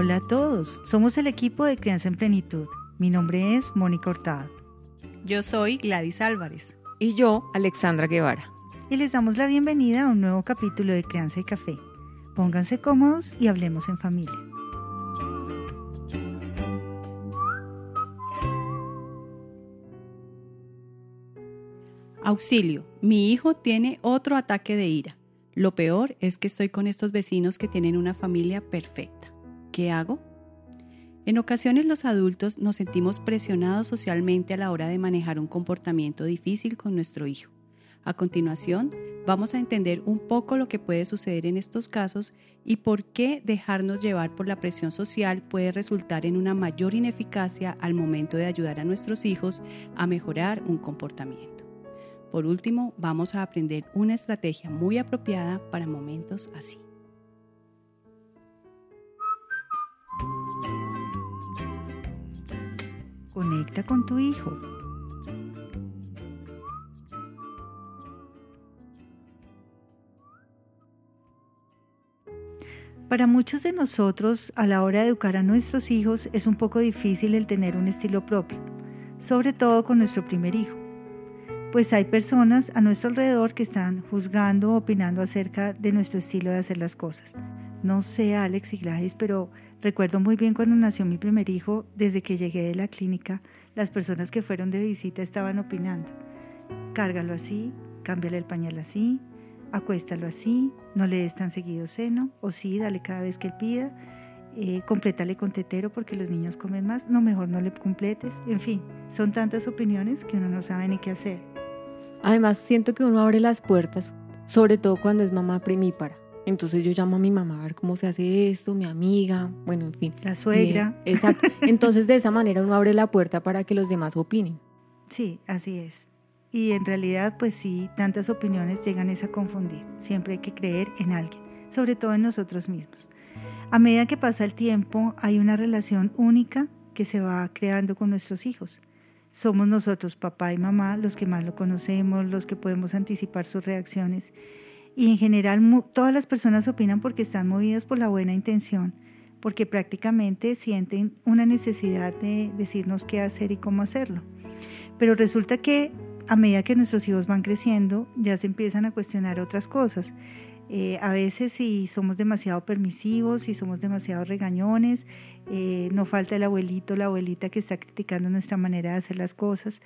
Hola a todos, somos el equipo de Crianza en Plenitud. Mi nombre es Mónica Hurtado. Yo soy Gladys Álvarez. Y yo, Alexandra Guevara. Y les damos la bienvenida a un nuevo capítulo de Crianza y Café. Pónganse cómodos y hablemos en familia. Auxilio, mi hijo tiene otro ataque de ira. Lo peor es que estoy con estos vecinos que tienen una familia perfecta. ¿Qué hago? En ocasiones los adultos nos sentimos presionados socialmente a la hora de manejar un comportamiento difícil con nuestro hijo. A continuación, vamos a entender un poco lo que puede suceder en estos casos y por qué dejarnos llevar por la presión social puede resultar en una mayor ineficacia al momento de ayudar a nuestros hijos a mejorar un comportamiento. Por último, vamos a aprender una estrategia muy apropiada para momentos así. Conecta con tu hijo. Para muchos de nosotros, a la hora de educar a nuestros hijos, es un poco difícil el tener un estilo propio, sobre todo con nuestro primer hijo pues hay personas a nuestro alrededor que están juzgando, opinando acerca de nuestro estilo de hacer las cosas. No sé, Alex y Gladys, pero recuerdo muy bien cuando nació mi primer hijo, desde que llegué de la clínica, las personas que fueron de visita estaban opinando. Cárgalo así, cámbiale el pañal así, acuéstalo así, no le des tan seguido seno, o sí, dale cada vez que él pida, eh, complétale con tetero porque los niños comen más, no, mejor no le completes, en fin, son tantas opiniones que uno no sabe ni qué hacer. Además, siento que uno abre las puertas, sobre todo cuando es mamá primípara. Entonces yo llamo a mi mamá a ver cómo se hace esto, mi amiga, bueno, en fin. La suegra. exacto. Entonces de esa manera uno abre la puerta para que los demás opinen. Sí, así es. Y en realidad, pues sí, tantas opiniones llegan a confundir. Siempre hay que creer en alguien, sobre todo en nosotros mismos. A medida que pasa el tiempo, hay una relación única que se va creando con nuestros hijos somos nosotros, papá y mamá, los que más lo conocemos, los que podemos anticipar sus reacciones. Y en general todas las personas opinan porque están movidas por la buena intención, porque prácticamente sienten una necesidad de decirnos qué hacer y cómo hacerlo. Pero resulta que a medida que nuestros hijos van creciendo, ya se empiezan a cuestionar otras cosas. Eh, a veces si somos demasiado permisivos, si somos demasiado regañones, eh, no falta el abuelito, la abuelita que está criticando nuestra manera de hacer las cosas.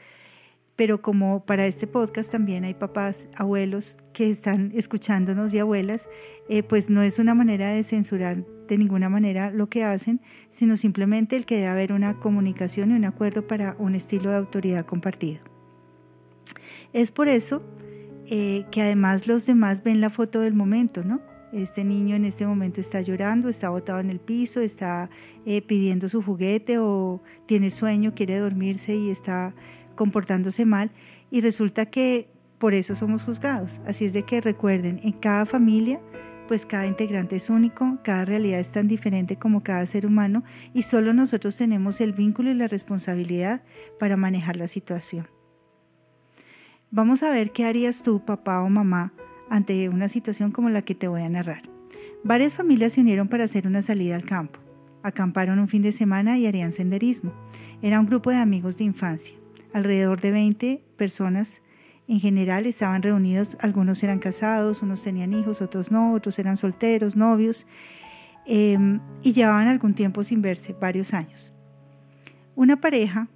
Pero como para este podcast también hay papás, abuelos que están escuchándonos y abuelas, eh, pues no es una manera de censurar de ninguna manera lo que hacen, sino simplemente el que debe haber una comunicación y un acuerdo para un estilo de autoridad compartido. Es por eso eh, que además los demás ven la foto del momento, ¿no? Este niño en este momento está llorando, está botado en el piso, está eh, pidiendo su juguete o tiene sueño, quiere dormirse y está comportándose mal. Y resulta que por eso somos juzgados. Así es de que recuerden, en cada familia, pues cada integrante es único, cada realidad es tan diferente como cada ser humano y solo nosotros tenemos el vínculo y la responsabilidad para manejar la situación. Vamos a ver qué harías tú, papá o mamá, ante una situación como la que te voy a narrar. Varias familias se unieron para hacer una salida al campo. Acamparon un fin de semana y harían senderismo. Era un grupo de amigos de infancia. Alrededor de 20 personas en general estaban reunidos. Algunos eran casados, unos tenían hijos, otros no, otros eran solteros, novios, em, y llevaban algún tiempo sin verse, varios años. Una pareja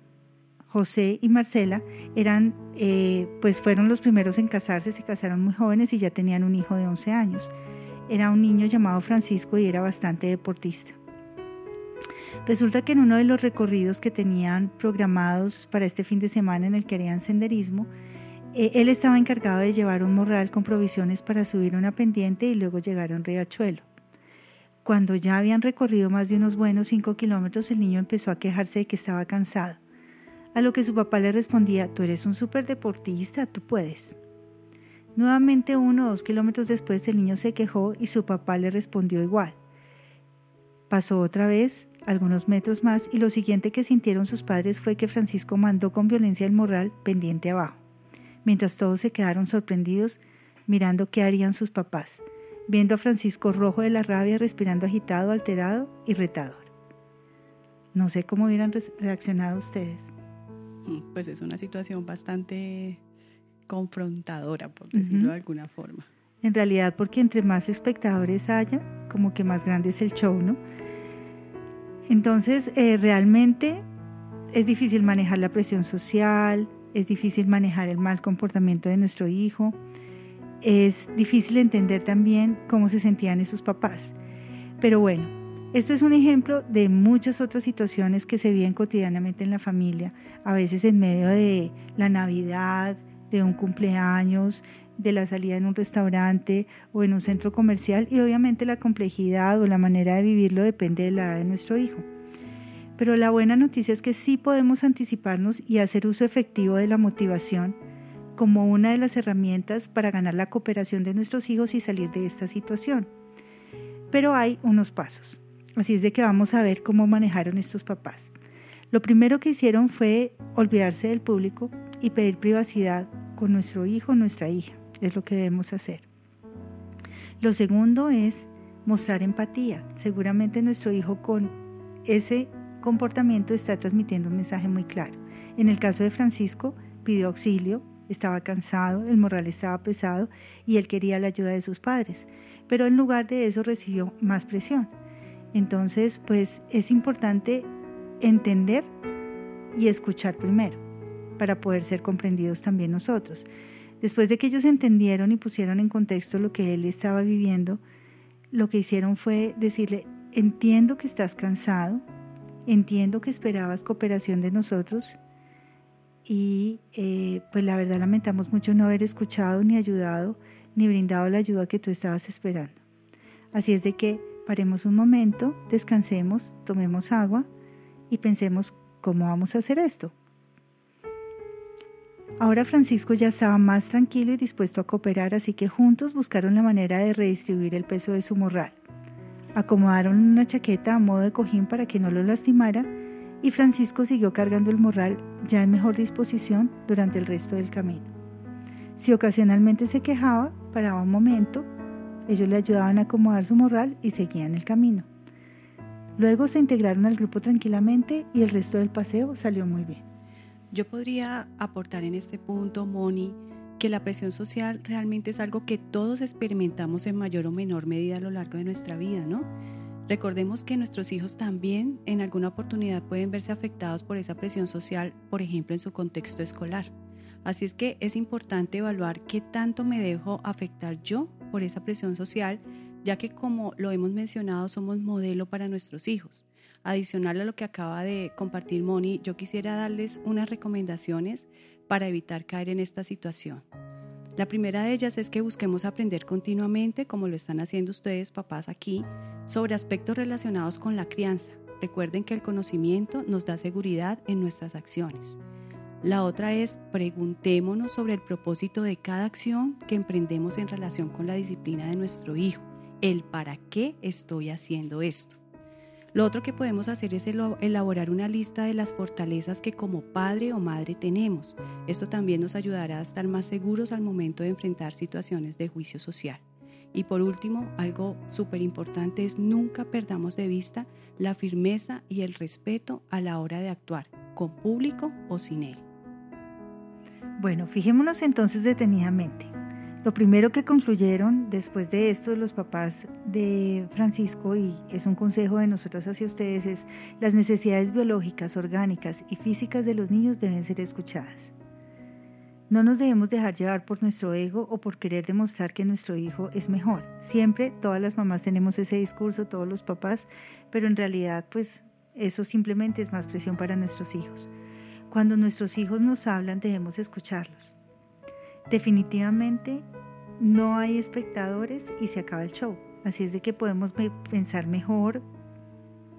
José y Marcela eran, eh, pues fueron los primeros en casarse, se casaron muy jóvenes y ya tenían un hijo de 11 años. Era un niño llamado Francisco y era bastante deportista. Resulta que en uno de los recorridos que tenían programados para este fin de semana en el que harían senderismo, eh, él estaba encargado de llevar un morral con provisiones para subir una pendiente y luego llegar a un riachuelo. Cuando ya habían recorrido más de unos buenos cinco kilómetros, el niño empezó a quejarse de que estaba cansado. A lo que su papá le respondía, tú eres un superdeportista, tú puedes. Nuevamente uno o dos kilómetros después el niño se quejó y su papá le respondió igual. Pasó otra vez, algunos metros más, y lo siguiente que sintieron sus padres fue que Francisco mandó con violencia el morral pendiente abajo, mientras todos se quedaron sorprendidos mirando qué harían sus papás, viendo a Francisco rojo de la rabia, respirando agitado, alterado y retador. No sé cómo hubieran reaccionado ustedes. Pues es una situación bastante confrontadora, por decirlo de alguna forma. En realidad, porque entre más espectadores haya, como que más grande es el show, ¿no? Entonces, eh, realmente es difícil manejar la presión social, es difícil manejar el mal comportamiento de nuestro hijo, es difícil entender también cómo se sentían esos papás. Pero bueno, esto es un ejemplo de muchas otras situaciones que se viven cotidianamente en la familia, a veces en medio de la Navidad, de un cumpleaños, de la salida en un restaurante o en un centro comercial y obviamente la complejidad o la manera de vivirlo depende de la edad de nuestro hijo. Pero la buena noticia es que sí podemos anticiparnos y hacer uso efectivo de la motivación como una de las herramientas para ganar la cooperación de nuestros hijos y salir de esta situación. Pero hay unos pasos. Así es de que vamos a ver cómo manejaron estos papás. Lo primero que hicieron fue olvidarse del público y pedir privacidad con nuestro hijo o nuestra hija. Es lo que debemos hacer. Lo segundo es mostrar empatía. Seguramente nuestro hijo con ese comportamiento está transmitiendo un mensaje muy claro. En el caso de Francisco, pidió auxilio, estaba cansado, el moral estaba pesado y él quería la ayuda de sus padres, pero en lugar de eso recibió más presión. Entonces, pues es importante entender y escuchar primero para poder ser comprendidos también nosotros. Después de que ellos entendieron y pusieron en contexto lo que él estaba viviendo, lo que hicieron fue decirle, entiendo que estás cansado, entiendo que esperabas cooperación de nosotros y eh, pues la verdad lamentamos mucho no haber escuchado ni ayudado ni brindado la ayuda que tú estabas esperando. Así es de que paremos un momento, descansemos, tomemos agua y pensemos cómo vamos a hacer esto. Ahora Francisco ya estaba más tranquilo y dispuesto a cooperar, así que juntos buscaron la manera de redistribuir el peso de su morral. Acomodaron una chaqueta a modo de cojín para que no lo lastimara y Francisco siguió cargando el morral ya en mejor disposición durante el resto del camino. Si ocasionalmente se quejaba, paraba un momento, ellos le ayudaban a acomodar su morral y seguían el camino. Luego se integraron al grupo tranquilamente y el resto del paseo salió muy bien. Yo podría aportar en este punto, Moni, que la presión social realmente es algo que todos experimentamos en mayor o menor medida a lo largo de nuestra vida, ¿no? Recordemos que nuestros hijos también en alguna oportunidad pueden verse afectados por esa presión social, por ejemplo, en su contexto escolar. Así es que es importante evaluar qué tanto me dejo afectar yo por esa presión social, ya que como lo hemos mencionado somos modelo para nuestros hijos. Adicional a lo que acaba de compartir Moni, yo quisiera darles unas recomendaciones para evitar caer en esta situación. La primera de ellas es que busquemos aprender continuamente, como lo están haciendo ustedes papás aquí, sobre aspectos relacionados con la crianza. Recuerden que el conocimiento nos da seguridad en nuestras acciones. La otra es preguntémonos sobre el propósito de cada acción que emprendemos en relación con la disciplina de nuestro hijo, el para qué estoy haciendo esto. Lo otro que podemos hacer es elaborar una lista de las fortalezas que como padre o madre tenemos. Esto también nos ayudará a estar más seguros al momento de enfrentar situaciones de juicio social. Y por último, algo súper importante es nunca perdamos de vista la firmeza y el respeto a la hora de actuar, con público o sin él. Bueno, fijémonos entonces detenidamente. Lo primero que concluyeron después de esto los papás de Francisco, y es un consejo de nosotros hacia ustedes, es las necesidades biológicas, orgánicas y físicas de los niños deben ser escuchadas. No nos debemos dejar llevar por nuestro ego o por querer demostrar que nuestro hijo es mejor. Siempre todas las mamás tenemos ese discurso, todos los papás, pero en realidad pues eso simplemente es más presión para nuestros hijos. Cuando nuestros hijos nos hablan debemos escucharlos. Definitivamente no hay espectadores y se acaba el show. Así es de que podemos pensar mejor,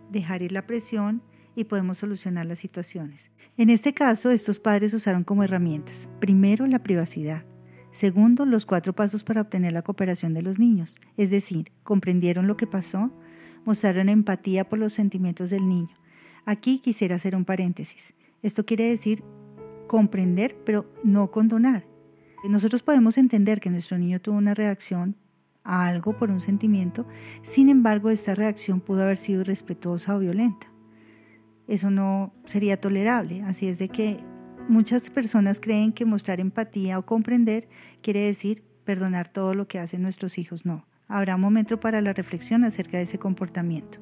dejar ir la presión y podemos solucionar las situaciones. En este caso, estos padres usaron como herramientas, primero, la privacidad. Segundo, los cuatro pasos para obtener la cooperación de los niños, es decir, comprendieron lo que pasó, mostraron empatía por los sentimientos del niño. Aquí quisiera hacer un paréntesis. Esto quiere decir comprender, pero no condonar. Nosotros podemos entender que nuestro niño tuvo una reacción a algo por un sentimiento, sin embargo esta reacción pudo haber sido irrespetuosa o violenta. eso no sería tolerable. Así es de que muchas personas creen que mostrar empatía o comprender quiere decir perdonar todo lo que hacen nuestros hijos. No, habrá un momento para la reflexión acerca de ese comportamiento.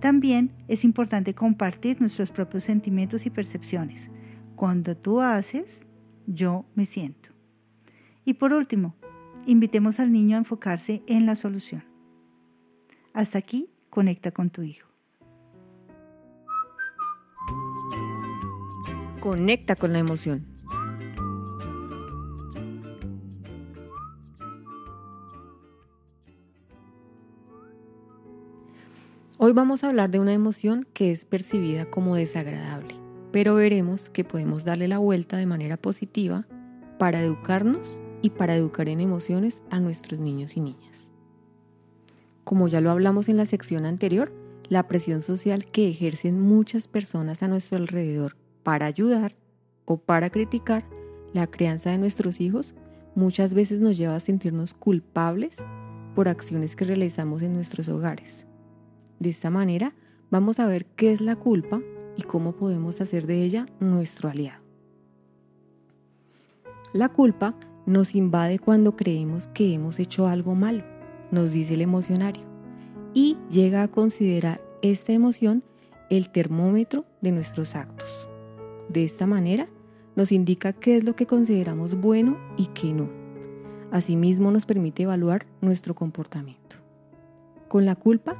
También es importante compartir nuestros propios sentimientos y percepciones. Cuando tú haces, yo me siento. Y por último, invitemos al niño a enfocarse en la solución. Hasta aquí, conecta con tu hijo. Conecta con la emoción. Hoy vamos a hablar de una emoción que es percibida como desagradable, pero veremos que podemos darle la vuelta de manera positiva para educarnos y para educar en emociones a nuestros niños y niñas. Como ya lo hablamos en la sección anterior, la presión social que ejercen muchas personas a nuestro alrededor para ayudar o para criticar la crianza de nuestros hijos muchas veces nos lleva a sentirnos culpables por acciones que realizamos en nuestros hogares. De esta manera, vamos a ver qué es la culpa y cómo podemos hacer de ella nuestro aliado. La culpa nos invade cuando creemos que hemos hecho algo malo, nos dice el emocionario, y llega a considerar esta emoción el termómetro de nuestros actos. De esta manera, nos indica qué es lo que consideramos bueno y qué no. Asimismo, nos permite evaluar nuestro comportamiento. Con la culpa,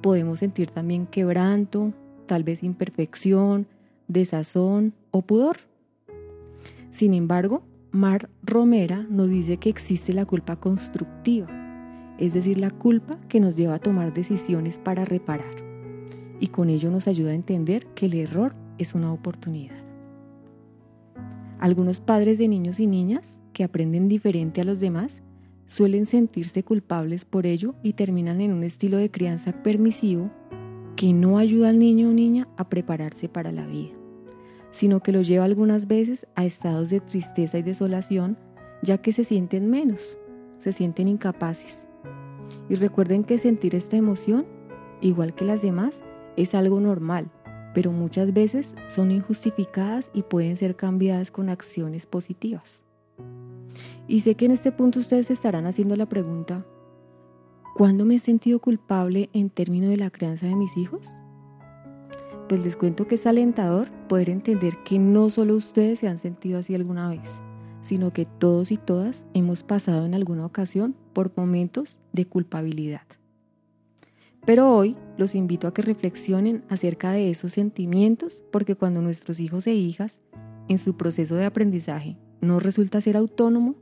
podemos sentir también quebranto, tal vez imperfección, desazón o pudor. Sin embargo, Mar Romera nos dice que existe la culpa constructiva, es decir, la culpa que nos lleva a tomar decisiones para reparar. Y con ello nos ayuda a entender que el error es una oportunidad. Algunos padres de niños y niñas que aprenden diferente a los demás suelen sentirse culpables por ello y terminan en un estilo de crianza permisivo que no ayuda al niño o niña a prepararse para la vida, sino que lo lleva algunas veces a estados de tristeza y desolación, ya que se sienten menos, se sienten incapaces. Y recuerden que sentir esta emoción, igual que las demás, es algo normal, pero muchas veces son injustificadas y pueden ser cambiadas con acciones positivas. Y sé que en este punto ustedes estarán haciendo la pregunta, ¿cuándo me he sentido culpable en términos de la crianza de mis hijos? Pues les cuento que es alentador poder entender que no solo ustedes se han sentido así alguna vez, sino que todos y todas hemos pasado en alguna ocasión por momentos de culpabilidad. Pero hoy los invito a que reflexionen acerca de esos sentimientos porque cuando nuestros hijos e hijas en su proceso de aprendizaje no resulta ser autónomo,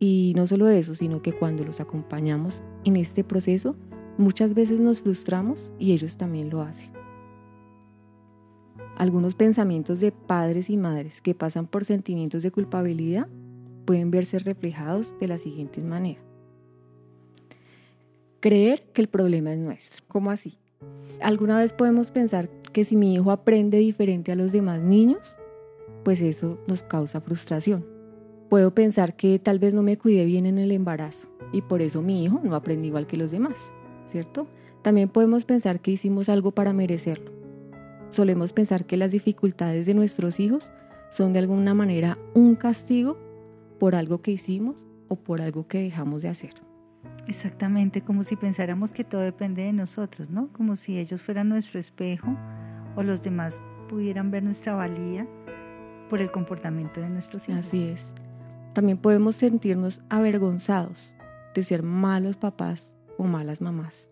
y no solo eso, sino que cuando los acompañamos en este proceso, muchas veces nos frustramos y ellos también lo hacen. Algunos pensamientos de padres y madres que pasan por sentimientos de culpabilidad pueden verse reflejados de la siguiente manera. Creer que el problema es nuestro. ¿Cómo así? Alguna vez podemos pensar que si mi hijo aprende diferente a los demás niños, pues eso nos causa frustración Puedo pensar que tal vez no me cuidé bien en el embarazo y por eso mi hijo no aprendió igual que los demás, ¿cierto? También podemos pensar que hicimos algo para merecerlo. Solemos pensar que las dificultades de nuestros hijos son de alguna manera un castigo por algo que hicimos o por algo que dejamos de hacer. Exactamente, como si pensáramos que todo depende de nosotros, ¿no? Como si ellos fueran nuestro espejo o los demás pudieran ver nuestra valía por el comportamiento de nuestros hijos. Así es. También podemos sentirnos avergonzados de ser malos papás o malas mamás.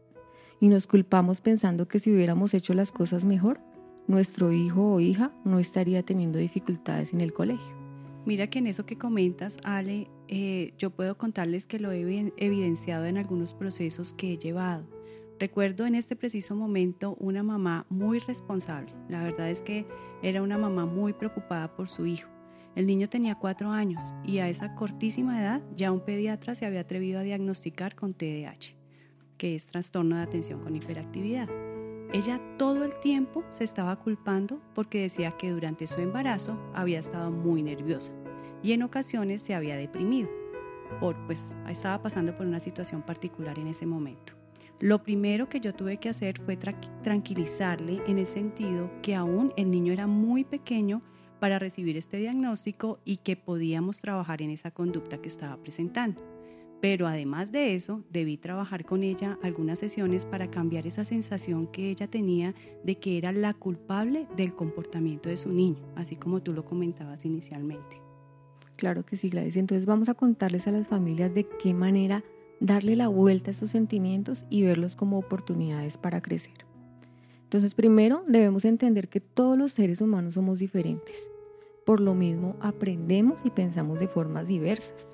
Y nos culpamos pensando que si hubiéramos hecho las cosas mejor, nuestro hijo o hija no estaría teniendo dificultades en el colegio. Mira que en eso que comentas, Ale, eh, yo puedo contarles que lo he evidenciado en algunos procesos que he llevado. Recuerdo en este preciso momento una mamá muy responsable. La verdad es que era una mamá muy preocupada por su hijo. El niño tenía cuatro años y a esa cortísima edad ya un pediatra se había atrevido a diagnosticar con TDAH, que es trastorno de atención con hiperactividad. Ella todo el tiempo se estaba culpando porque decía que durante su embarazo había estado muy nerviosa y en ocasiones se había deprimido, por pues estaba pasando por una situación particular en ese momento. Lo primero que yo tuve que hacer fue tranquilizarle en el sentido que aún el niño era muy pequeño para recibir este diagnóstico y que podíamos trabajar en esa conducta que estaba presentando. Pero además de eso, debí trabajar con ella algunas sesiones para cambiar esa sensación que ella tenía de que era la culpable del comportamiento de su niño, así como tú lo comentabas inicialmente. Claro que sí, Gladys. Entonces vamos a contarles a las familias de qué manera darle la vuelta a estos sentimientos y verlos como oportunidades para crecer. Entonces, primero debemos entender que todos los seres humanos somos diferentes. Por lo mismo, aprendemos y pensamos de formas diversas,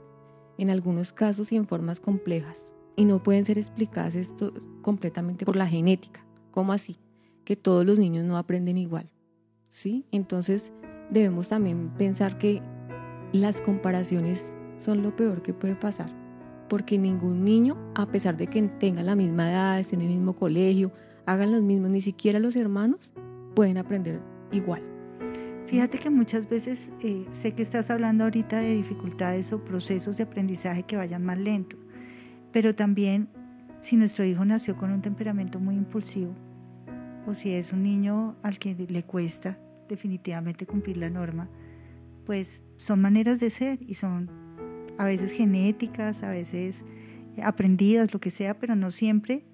en algunos casos y en formas complejas, y no pueden ser explicadas esto completamente por la genética. ¿Cómo así? Que todos los niños no aprenden igual. ¿Sí? Entonces, debemos también pensar que las comparaciones son lo peor que puede pasar porque ningún niño, a pesar de que tenga la misma edad, esté en el mismo colegio, hagan los mismos, ni siquiera los hermanos pueden aprender igual. Fíjate que muchas veces eh, sé que estás hablando ahorita de dificultades o procesos de aprendizaje que vayan más lento, pero también si nuestro hijo nació con un temperamento muy impulsivo o si es un niño al que le cuesta definitivamente cumplir la norma, pues son maneras de ser y son a veces genéticas, a veces aprendidas, lo que sea, pero no siempre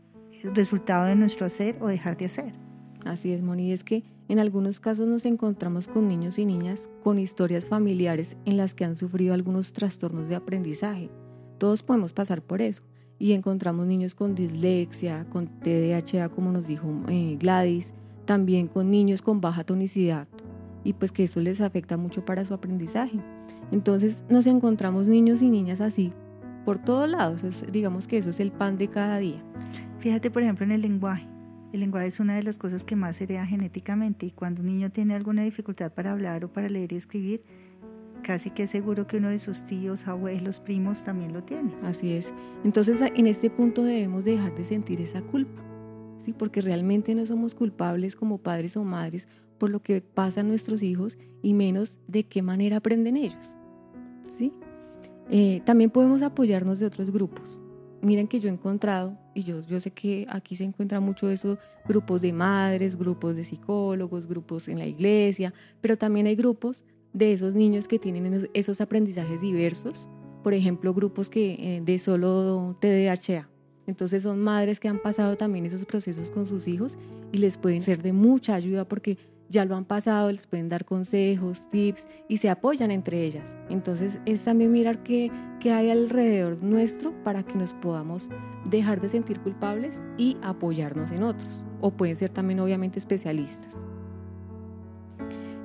el resultado de nuestro hacer o dejar de hacer. Así es, Moni, es que en algunos casos nos encontramos con niños y niñas con historias familiares en las que han sufrido algunos trastornos de aprendizaje. Todos podemos pasar por eso. Y encontramos niños con dislexia, con TDAH, como nos dijo eh, Gladys, también con niños con baja tonicidad, y pues que esto les afecta mucho para su aprendizaje. Entonces nos encontramos niños y niñas así por todos lados. digamos que eso es el pan de cada día. Fíjate, por ejemplo, en el lenguaje. El lenguaje es una de las cosas que más se hereda genéticamente y cuando un niño tiene alguna dificultad para hablar o para leer y escribir, casi que es seguro que uno de sus tíos, abuelos, primos también lo tiene. Así es. Entonces, en este punto debemos dejar de sentir esa culpa, ¿sí? Porque realmente no somos culpables como padres o madres por lo que pasa a nuestros hijos y menos de qué manera aprenden ellos. Eh, también podemos apoyarnos de otros grupos. Miren que yo he encontrado, y yo, yo sé que aquí se encuentra mucho de esos grupos de madres, grupos de psicólogos, grupos en la iglesia, pero también hay grupos de esos niños que tienen esos aprendizajes diversos, por ejemplo, grupos que eh, de solo TDAH. Entonces son madres que han pasado también esos procesos con sus hijos y les pueden ser de mucha ayuda porque ya lo han pasado, les pueden dar consejos, tips y se apoyan entre ellas. Entonces es también mirar qué, qué hay alrededor nuestro para que nos podamos dejar de sentir culpables y apoyarnos en otros. O pueden ser también obviamente especialistas.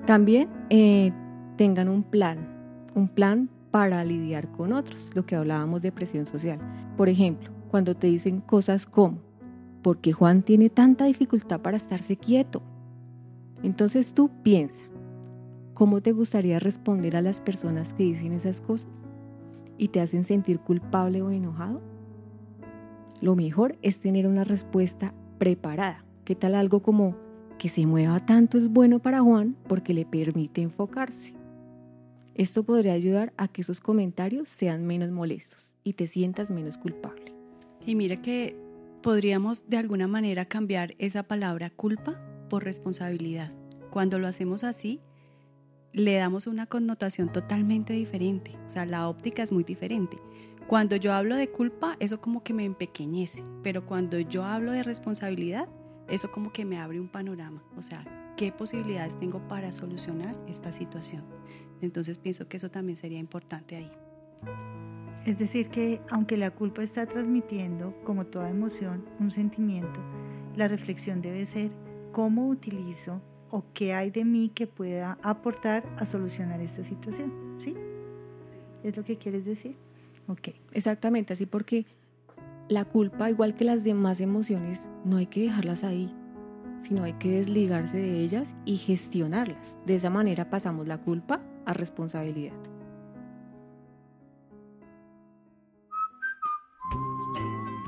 También eh, tengan un plan, un plan para lidiar con otros, lo que hablábamos de presión social. Por ejemplo, cuando te dicen cosas como, ¿por qué Juan tiene tanta dificultad para estarse quieto? Entonces tú piensa, ¿cómo te gustaría responder a las personas que dicen esas cosas y te hacen sentir culpable o enojado? Lo mejor es tener una respuesta preparada. ¿Qué tal algo como que se mueva tanto es bueno para Juan porque le permite enfocarse? Esto podría ayudar a que esos comentarios sean menos molestos y te sientas menos culpable. Y mira que podríamos de alguna manera cambiar esa palabra culpa por responsabilidad. Cuando lo hacemos así, le damos una connotación totalmente diferente, o sea, la óptica es muy diferente. Cuando yo hablo de culpa, eso como que me empequeñece, pero cuando yo hablo de responsabilidad, eso como que me abre un panorama, o sea, qué posibilidades tengo para solucionar esta situación. Entonces pienso que eso también sería importante ahí. Es decir, que aunque la culpa está transmitiendo, como toda emoción, un sentimiento, la reflexión debe ser cómo utilizo o qué hay de mí que pueda aportar a solucionar esta situación. ¿Sí? ¿Es lo que quieres decir? Ok. Exactamente, así porque la culpa, igual que las demás emociones, no hay que dejarlas ahí, sino hay que desligarse de ellas y gestionarlas. De esa manera pasamos la culpa a responsabilidad.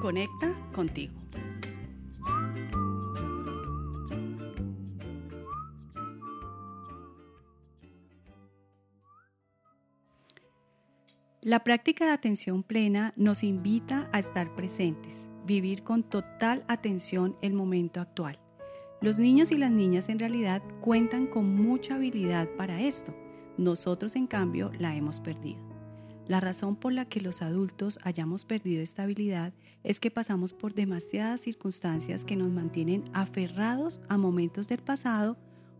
Conecta contigo. La práctica de atención plena nos invita a estar presentes, vivir con total atención el momento actual. Los niños y las niñas en realidad cuentan con mucha habilidad para esto. Nosotros en cambio la hemos perdido. La razón por la que los adultos hayamos perdido esta habilidad es que pasamos por demasiadas circunstancias que nos mantienen aferrados a momentos del pasado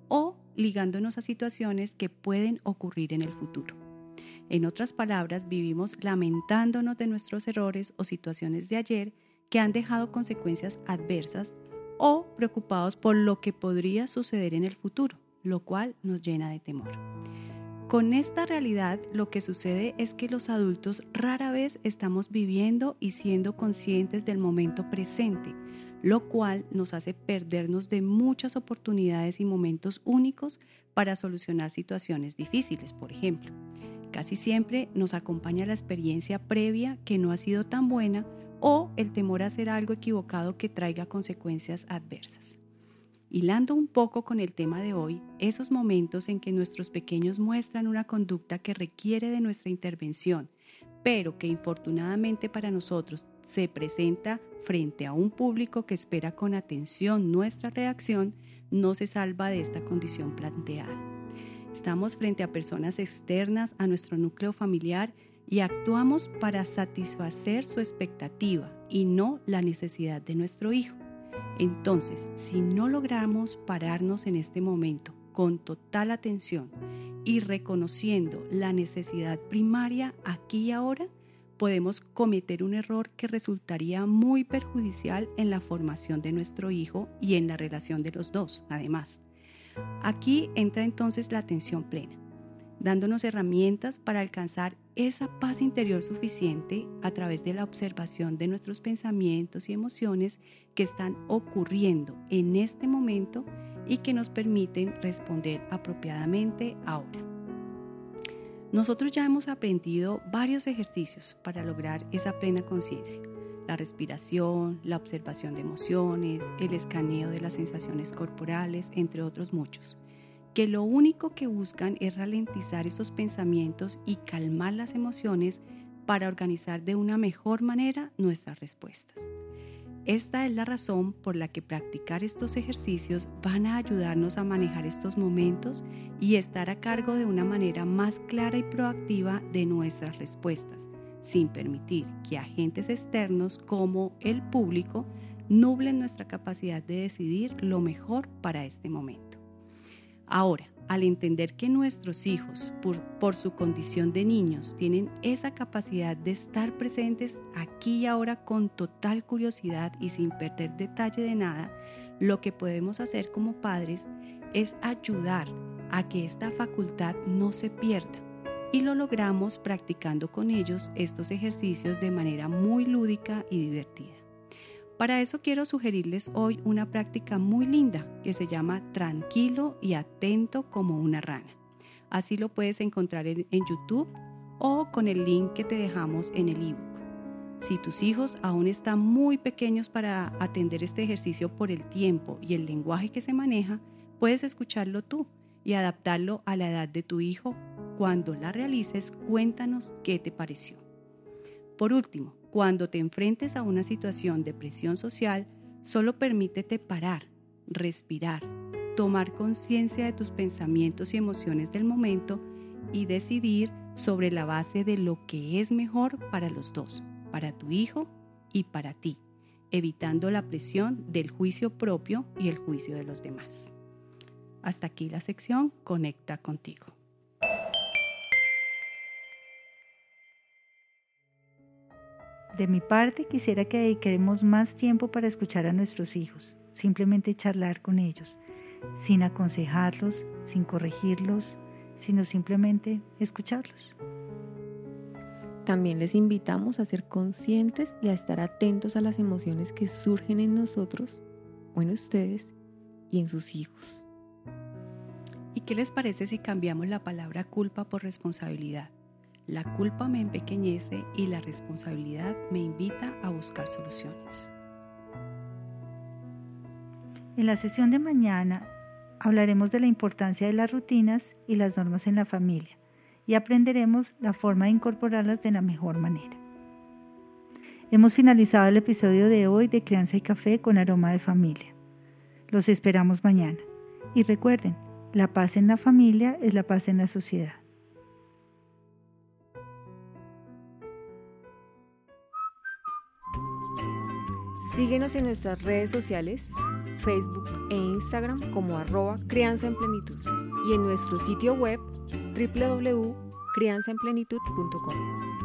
o ligándonos a situaciones que pueden ocurrir en el futuro. En otras palabras, vivimos lamentándonos de nuestros errores o situaciones de ayer que han dejado consecuencias adversas o preocupados por lo que podría suceder en el futuro, lo cual nos llena de temor. Con esta realidad lo que sucede es que los adultos rara vez estamos viviendo y siendo conscientes del momento presente, lo cual nos hace perdernos de muchas oportunidades y momentos únicos para solucionar situaciones difíciles, por ejemplo. Casi siempre nos acompaña la experiencia previa que no ha sido tan buena o el temor a hacer algo equivocado que traiga consecuencias adversas. Hilando un poco con el tema de hoy, esos momentos en que nuestros pequeños muestran una conducta que requiere de nuestra intervención, pero que infortunadamente para nosotros se presenta frente a un público que espera con atención nuestra reacción, no se salva de esta condición planteada. Estamos frente a personas externas a nuestro núcleo familiar y actuamos para satisfacer su expectativa y no la necesidad de nuestro hijo. Entonces, si no logramos pararnos en este momento con total atención y reconociendo la necesidad primaria aquí y ahora, podemos cometer un error que resultaría muy perjudicial en la formación de nuestro hijo y en la relación de los dos, además. Aquí entra entonces la atención plena, dándonos herramientas para alcanzar esa paz interior suficiente a través de la observación de nuestros pensamientos y emociones que están ocurriendo en este momento y que nos permiten responder apropiadamente ahora. Nosotros ya hemos aprendido varios ejercicios para lograr esa plena conciencia. La respiración, la observación de emociones, el escaneo de las sensaciones corporales, entre otros muchos, que lo único que buscan es ralentizar esos pensamientos y calmar las emociones para organizar de una mejor manera nuestras respuestas. Esta es la razón por la que practicar estos ejercicios van a ayudarnos a manejar estos momentos y estar a cargo de una manera más clara y proactiva de nuestras respuestas, sin permitir que agentes externos como el público nublen nuestra capacidad de decidir lo mejor para este momento. Ahora, al entender que nuestros hijos, por, su condición de niños, tienen esa capacidad de estar presentes aquí y ahora con total curiosidad y sin perder detalle de nada, lo que podemos hacer como padres es ayudar a que esta facultad no se pierda. Y lo logramos practicando con ellos estos ejercicios de manera muy lúdica y divertida. Para eso quiero sugerirles hoy una práctica muy linda que se llama tranquilo y atento como una rana. Así lo puedes encontrar en, YouTube o con el link que te dejamos en el ebook. Si tus hijos aún están muy pequeños para atender este ejercicio por el tiempo y el lenguaje que se maneja, puedes escucharlo tú y adaptarlo a la edad de tu hijo. Cuando la realices, cuéntanos qué te pareció. Por último, cuando te enfrentes a una situación de presión social, solo permítete parar, respirar, tomar conciencia de tus pensamientos y emociones del momento y decidir sobre la base de lo que es mejor para los dos, para tu hijo y para ti, evitando la presión del juicio propio y el juicio de los demás. Hasta aquí la sección Conecta contigo. De mi parte, quisiera que dediquemos más tiempo para escuchar a nuestros hijos, simplemente charlar con ellos, sin aconsejarlos, sin corregirlos, sino simplemente escucharlos. También les invitamos a ser conscientes y a estar atentos a las emociones que surgen en nosotros, o en ustedes, y en sus hijos. ¿Y qué les parece si cambiamos la palabra culpa por responsabilidad? La culpa me empequeñece y la responsabilidad me invita a buscar soluciones. En la sesión de mañana hablaremos de la importancia de las rutinas y las normas en la familia y aprenderemos la forma de incorporarlas de la mejor manera. Hemos finalizado el episodio de hoy de Crianza y Café con aroma de familia. Los esperamos mañana. Y recuerden, la paz en la familia es la paz en la sociedad. Síguenos en nuestras redes sociales, Facebook e Instagram como arroba crianza en plenitud y en nuestro sitio web www.crianzaenplenitud.com.